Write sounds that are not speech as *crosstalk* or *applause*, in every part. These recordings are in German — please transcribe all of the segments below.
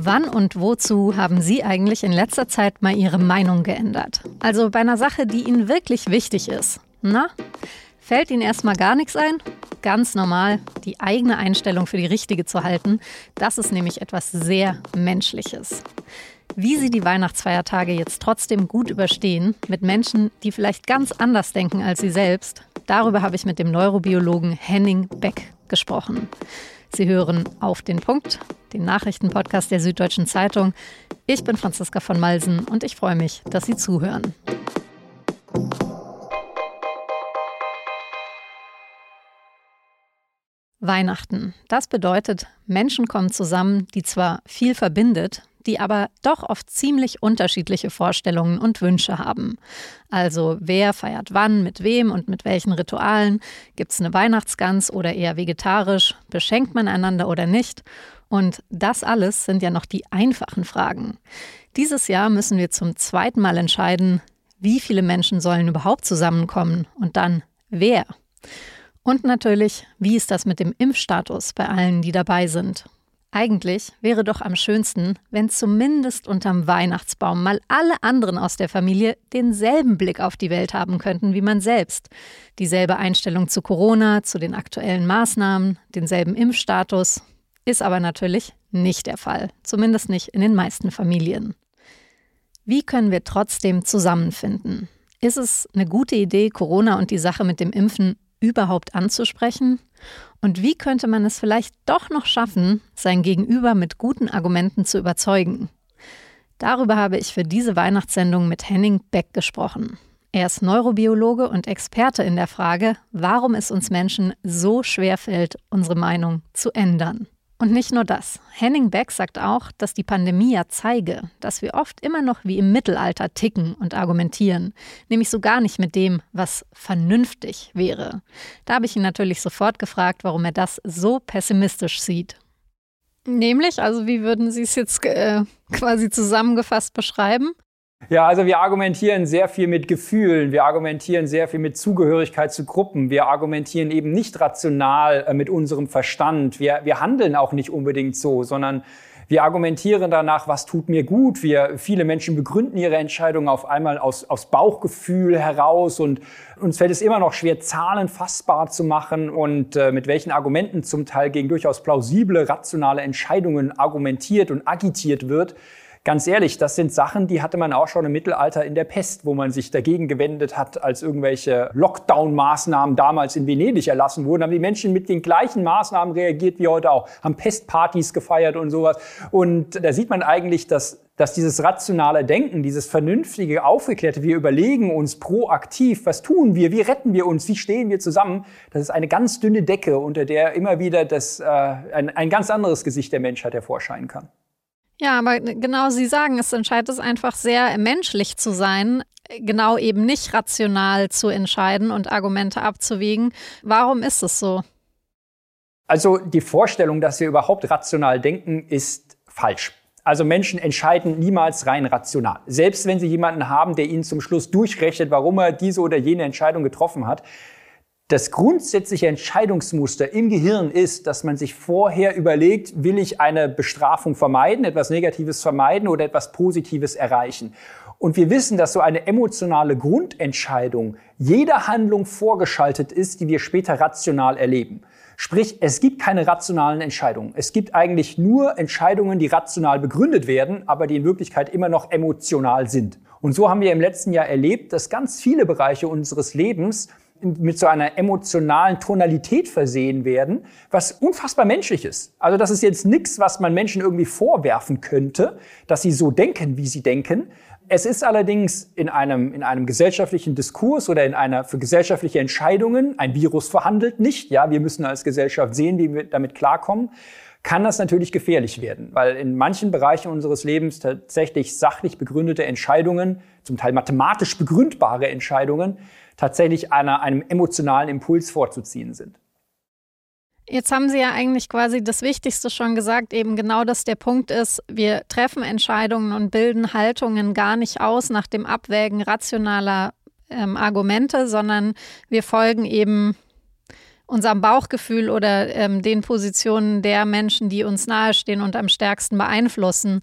Wann und wozu haben Sie eigentlich in letzter Zeit mal Ihre Meinung geändert? Also bei einer Sache, die Ihnen wirklich wichtig ist. Na? Fällt Ihnen erstmal gar nichts ein? Ganz normal, die eigene Einstellung für die richtige zu halten, das ist nämlich etwas sehr Menschliches. Wie Sie die Weihnachtsfeiertage jetzt trotzdem gut überstehen, mit Menschen, die vielleicht ganz anders denken als Sie selbst, darüber habe ich mit dem Neurobiologen Henning Beck gesprochen. Sie hören auf den Punkt, den Nachrichtenpodcast der Süddeutschen Zeitung. Ich bin Franziska von Malsen und ich freue mich, dass Sie zuhören. Weihnachten. Das bedeutet, Menschen kommen zusammen, die zwar viel verbindet, die aber doch oft ziemlich unterschiedliche Vorstellungen und Wünsche haben. Also wer feiert wann, mit wem und mit welchen Ritualen? Gibt es eine Weihnachtsgans oder eher vegetarisch? Beschenkt man einander oder nicht? Und das alles sind ja noch die einfachen Fragen. Dieses Jahr müssen wir zum zweiten Mal entscheiden, wie viele Menschen sollen überhaupt zusammenkommen und dann wer. Und natürlich, wie ist das mit dem Impfstatus bei allen, die dabei sind? Eigentlich wäre doch am schönsten, wenn zumindest unterm Weihnachtsbaum mal alle anderen aus der Familie denselben Blick auf die Welt haben könnten wie man selbst. Dieselbe Einstellung zu Corona, zu den aktuellen Maßnahmen, denselben Impfstatus. Ist aber natürlich nicht der Fall, zumindest nicht in den meisten Familien. Wie können wir trotzdem zusammenfinden? Ist es eine gute Idee, Corona und die Sache mit dem Impfen überhaupt anzusprechen? Und wie könnte man es vielleicht doch noch schaffen, sein Gegenüber mit guten Argumenten zu überzeugen? Darüber habe ich für diese Weihnachtssendung mit Henning Beck gesprochen. Er ist Neurobiologe und Experte in der Frage, warum es uns Menschen so schwer fällt, unsere Meinung zu ändern. Und nicht nur das. Henning Beck sagt auch, dass die Pandemie ja zeige, dass wir oft immer noch wie im Mittelalter ticken und argumentieren, nämlich so gar nicht mit dem, was vernünftig wäre. Da habe ich ihn natürlich sofort gefragt, warum er das so pessimistisch sieht. Nämlich, also wie würden Sie es jetzt äh, quasi zusammengefasst beschreiben? Ja, also wir argumentieren sehr viel mit Gefühlen, wir argumentieren sehr viel mit Zugehörigkeit zu Gruppen, wir argumentieren eben nicht rational äh, mit unserem Verstand, wir, wir handeln auch nicht unbedingt so, sondern wir argumentieren danach, was tut mir gut. Wir, viele Menschen begründen ihre Entscheidungen auf einmal aus, aus Bauchgefühl heraus und uns fällt es immer noch schwer, Zahlen fassbar zu machen und äh, mit welchen Argumenten zum Teil gegen durchaus plausible, rationale Entscheidungen argumentiert und agitiert wird ganz ehrlich, das sind Sachen, die hatte man auch schon im Mittelalter in der Pest, wo man sich dagegen gewendet hat, als irgendwelche Lockdown-Maßnahmen damals in Venedig erlassen wurden, haben die Menschen mit den gleichen Maßnahmen reagiert wie heute auch, haben Pestpartys gefeiert und sowas. Und da sieht man eigentlich, dass dass dieses rationale Denken, dieses vernünftige, aufgeklärte, wir überlegen uns proaktiv, was tun wir, wie retten wir uns, wie stehen wir zusammen, das ist eine ganz dünne Decke, unter der immer wieder das, äh, ein, ein ganz anderes Gesicht der Menschheit hervorscheinen kann. Ja, aber genau Sie sagen, es entscheidet es einfach sehr menschlich zu sein, genau eben nicht rational zu entscheiden und Argumente abzuwägen. Warum ist es so? Also die Vorstellung, dass wir überhaupt rational denken, ist falsch. Also Menschen entscheiden niemals rein rational. Selbst wenn sie jemanden haben, der ihnen zum Schluss durchrechnet, warum er diese oder jene Entscheidung getroffen hat, das grundsätzliche Entscheidungsmuster im Gehirn ist, dass man sich vorher überlegt, will ich eine Bestrafung vermeiden, etwas Negatives vermeiden oder etwas Positives erreichen. Und wir wissen, dass so eine emotionale Grundentscheidung jeder Handlung vorgeschaltet ist, die wir später rational erleben. Sprich, es gibt keine rationalen Entscheidungen. Es gibt eigentlich nur Entscheidungen, die rational begründet werden, aber die in Wirklichkeit immer noch emotional sind. Und so haben wir im letzten Jahr erlebt, dass ganz viele Bereiche unseres Lebens mit so einer emotionalen Tonalität versehen werden, was unfassbar menschlich ist. Also das ist jetzt nichts, was man Menschen irgendwie vorwerfen könnte, dass sie so denken, wie sie denken. Es ist allerdings in einem, in einem gesellschaftlichen Diskurs oder in einer für gesellschaftliche Entscheidungen, ein Virus verhandelt nicht, ja, wir müssen als Gesellschaft sehen, wie wir damit klarkommen, kann das natürlich gefährlich werden, weil in manchen Bereichen unseres Lebens tatsächlich sachlich begründete Entscheidungen, zum Teil mathematisch begründbare Entscheidungen, tatsächlich einer, einem emotionalen Impuls vorzuziehen sind. Jetzt haben Sie ja eigentlich quasi das Wichtigste schon gesagt, eben genau, dass der Punkt ist, wir treffen Entscheidungen und bilden Haltungen gar nicht aus nach dem Abwägen rationaler ähm, Argumente, sondern wir folgen eben unserem Bauchgefühl oder ähm, den Positionen der Menschen, die uns nahestehen und am stärksten beeinflussen.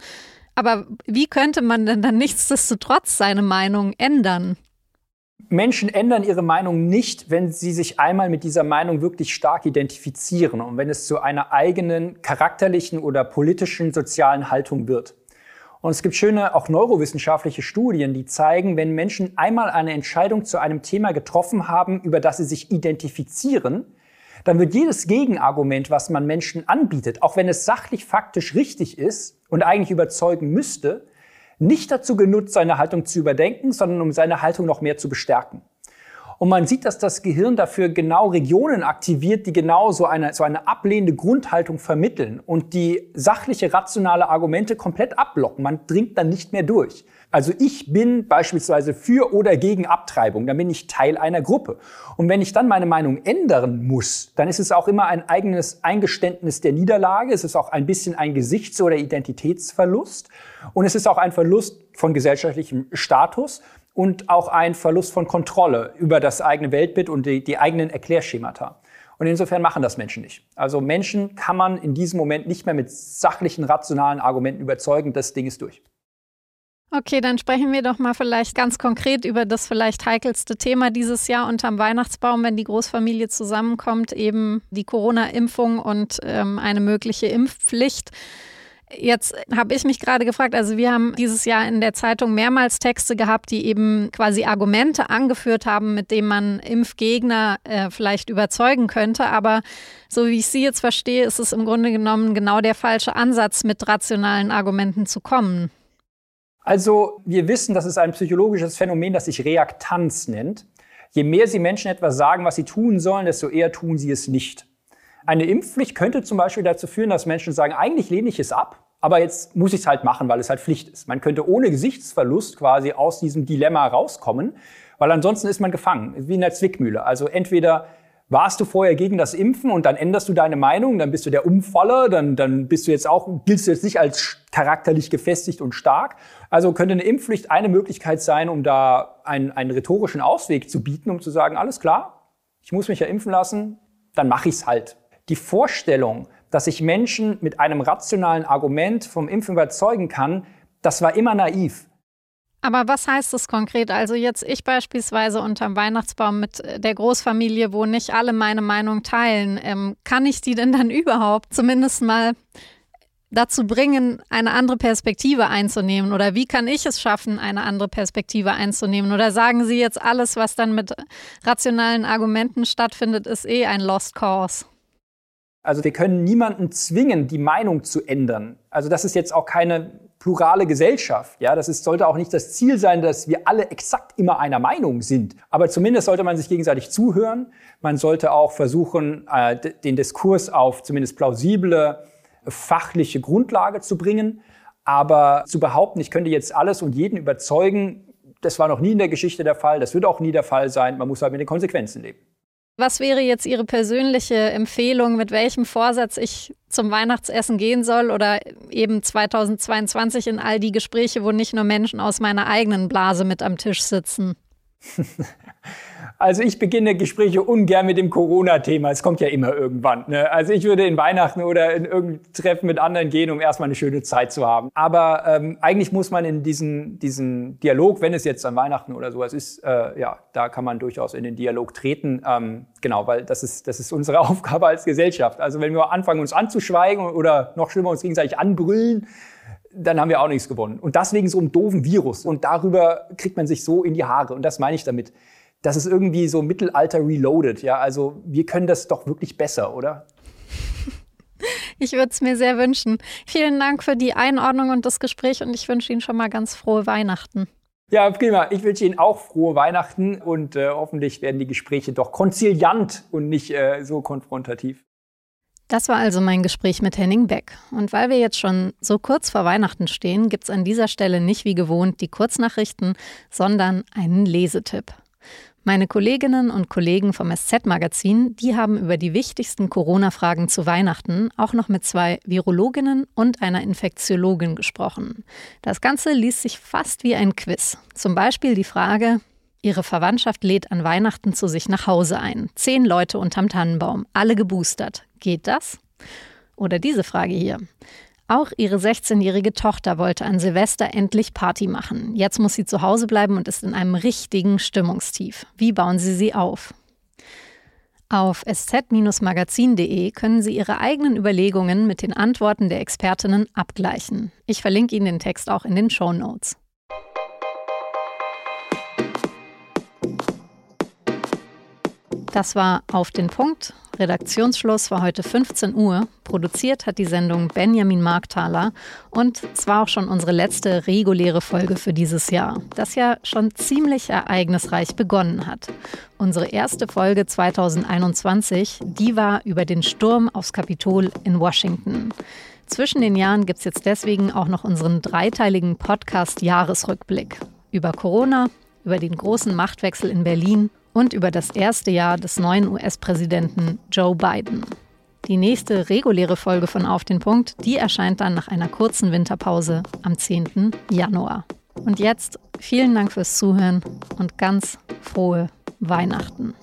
Aber wie könnte man denn dann nichtsdestotrotz seine Meinung ändern? Menschen ändern ihre Meinung nicht, wenn sie sich einmal mit dieser Meinung wirklich stark identifizieren und wenn es zu einer eigenen charakterlichen oder politischen, sozialen Haltung wird. Und es gibt schöne, auch neurowissenschaftliche Studien, die zeigen, wenn Menschen einmal eine Entscheidung zu einem Thema getroffen haben, über das sie sich identifizieren, dann wird jedes Gegenargument, was man Menschen anbietet, auch wenn es sachlich faktisch richtig ist und eigentlich überzeugen müsste, nicht dazu genutzt, seine Haltung zu überdenken, sondern um seine Haltung noch mehr zu bestärken. Und man sieht, dass das Gehirn dafür genau Regionen aktiviert, die genau so eine, so eine ablehnende Grundhaltung vermitteln und die sachliche, rationale Argumente komplett abblocken. Man dringt dann nicht mehr durch. Also ich bin beispielsweise für oder gegen Abtreibung, dann bin ich Teil einer Gruppe. Und wenn ich dann meine Meinung ändern muss, dann ist es auch immer ein eigenes Eingeständnis der Niederlage, es ist auch ein bisschen ein Gesichts- oder Identitätsverlust und es ist auch ein Verlust von gesellschaftlichem Status und auch ein Verlust von Kontrolle über das eigene Weltbild und die, die eigenen Erklärschemata. Und insofern machen das Menschen nicht. Also Menschen kann man in diesem Moment nicht mehr mit sachlichen, rationalen Argumenten überzeugen, das Ding ist durch. Okay, dann sprechen wir doch mal vielleicht ganz konkret über das vielleicht heikelste Thema dieses Jahr unterm Weihnachtsbaum, wenn die Großfamilie zusammenkommt, eben die Corona-Impfung und ähm, eine mögliche Impfpflicht. Jetzt habe ich mich gerade gefragt, also wir haben dieses Jahr in der Zeitung mehrmals Texte gehabt, die eben quasi Argumente angeführt haben, mit denen man Impfgegner äh, vielleicht überzeugen könnte. Aber so wie ich Sie jetzt verstehe, ist es im Grunde genommen genau der falsche Ansatz, mit rationalen Argumenten zu kommen. Also wir wissen, das ist ein psychologisches Phänomen, das sich Reaktanz nennt. Je mehr Sie Menschen etwas sagen, was sie tun sollen, desto eher tun sie es nicht. Eine Impfpflicht könnte zum Beispiel dazu führen, dass Menschen sagen, eigentlich lehne ich es ab, aber jetzt muss ich es halt machen, weil es halt Pflicht ist. Man könnte ohne Gesichtsverlust quasi aus diesem Dilemma rauskommen, weil ansonsten ist man gefangen, wie in der Zwickmühle. Also entweder warst du vorher gegen das Impfen und dann änderst du deine Meinung, dann bist du der Umfaller, dann, dann bist du jetzt auch, giltst du jetzt nicht als charakterlich gefestigt und stark. Also könnte eine Impfpflicht eine Möglichkeit sein, um da einen, einen rhetorischen Ausweg zu bieten, um zu sagen, alles klar, ich muss mich ja impfen lassen, dann mache ich's halt. Die Vorstellung, dass ich Menschen mit einem rationalen Argument vom Impfen überzeugen kann, das war immer naiv. Aber was heißt das konkret? Also jetzt ich beispielsweise unterm Weihnachtsbaum mit äh, der Großfamilie, wo nicht alle meine Meinung teilen, ähm, kann ich die denn dann *laughs* überhaupt zumindest mal dazu bringen, eine andere Perspektive einzunehmen? Oder wie kann ich es schaffen, eine andere Perspektive einzunehmen? Oder sagen Sie jetzt, alles, was dann mit rationalen Argumenten stattfindet, ist eh ein Lost Cause? Also wir können niemanden zwingen, die Meinung zu ändern. Also das ist jetzt auch keine plurale Gesellschaft. Ja, das ist, sollte auch nicht das Ziel sein, dass wir alle exakt immer einer Meinung sind. Aber zumindest sollte man sich gegenseitig zuhören. Man sollte auch versuchen, äh, den Diskurs auf zumindest plausible fachliche Grundlage zu bringen. Aber zu behaupten, ich könnte jetzt alles und jeden überzeugen, das war noch nie in der Geschichte der Fall. Das wird auch nie der Fall sein. Man muss halt mit den Konsequenzen leben. Was wäre jetzt Ihre persönliche Empfehlung, mit welchem Vorsatz ich zum Weihnachtsessen gehen soll oder eben 2022 in all die Gespräche, wo nicht nur Menschen aus meiner eigenen Blase mit am Tisch sitzen? *laughs* Also ich beginne Gespräche ungern mit dem Corona-Thema. Es kommt ja immer irgendwann. Ne? Also ich würde in Weihnachten oder in irgendein Treffen mit anderen gehen, um erstmal eine schöne Zeit zu haben. Aber ähm, eigentlich muss man in diesen, diesen Dialog, wenn es jetzt an Weihnachten oder sowas ist, äh, ja, da kann man durchaus in den Dialog treten. Ähm, genau, weil das ist, das ist unsere *laughs* Aufgabe als Gesellschaft. Also wenn wir anfangen, uns anzuschweigen oder noch schlimmer uns gegenseitig anbrüllen, dann haben wir auch nichts gewonnen. Und das wegen so einem doofen Virus. Und darüber kriegt man sich so in die Haare. Und das meine ich damit das ist irgendwie so Mittelalter reloaded. Ja, also wir können das doch wirklich besser, oder? Ich würde es mir sehr wünschen. Vielen Dank für die Einordnung und das Gespräch und ich wünsche Ihnen schon mal ganz frohe Weihnachten. Ja, prima. Ich wünsche Ihnen auch frohe Weihnachten und äh, hoffentlich werden die Gespräche doch konziliant und nicht äh, so konfrontativ. Das war also mein Gespräch mit Henning Beck. Und weil wir jetzt schon so kurz vor Weihnachten stehen, gibt es an dieser Stelle nicht wie gewohnt die Kurznachrichten, sondern einen Lesetipp. Meine Kolleginnen und Kollegen vom SZ-Magazin, die haben über die wichtigsten Corona-Fragen zu Weihnachten auch noch mit zwei Virologinnen und einer Infektiologin gesprochen. Das Ganze liest sich fast wie ein Quiz. Zum Beispiel die Frage, Ihre Verwandtschaft lädt an Weihnachten zu sich nach Hause ein. Zehn Leute unterm Tannenbaum, alle geboostert. Geht das? Oder diese Frage hier. Auch ihre 16-jährige Tochter wollte an Silvester endlich Party machen. Jetzt muss sie zu Hause bleiben und ist in einem richtigen Stimmungstief. Wie bauen Sie sie auf? Auf sz-magazin.de können Sie Ihre eigenen Überlegungen mit den Antworten der Expertinnen abgleichen. Ich verlinke Ihnen den Text auch in den Show Notes. Das war auf den Punkt. Redaktionsschluss war heute 15 Uhr. Produziert hat die Sendung Benjamin Markthaler und es war auch schon unsere letzte reguläre Folge für dieses Jahr, das ja schon ziemlich ereignisreich begonnen hat. Unsere erste Folge 2021, die war über den Sturm aufs Kapitol in Washington. Zwischen den Jahren gibt es jetzt deswegen auch noch unseren dreiteiligen Podcast Jahresrückblick über Corona, über den großen Machtwechsel in Berlin und über das erste Jahr des neuen US-Präsidenten Joe Biden. Die nächste reguläre Folge von Auf den Punkt, die erscheint dann nach einer kurzen Winterpause am 10. Januar. Und jetzt vielen Dank fürs Zuhören und ganz frohe Weihnachten.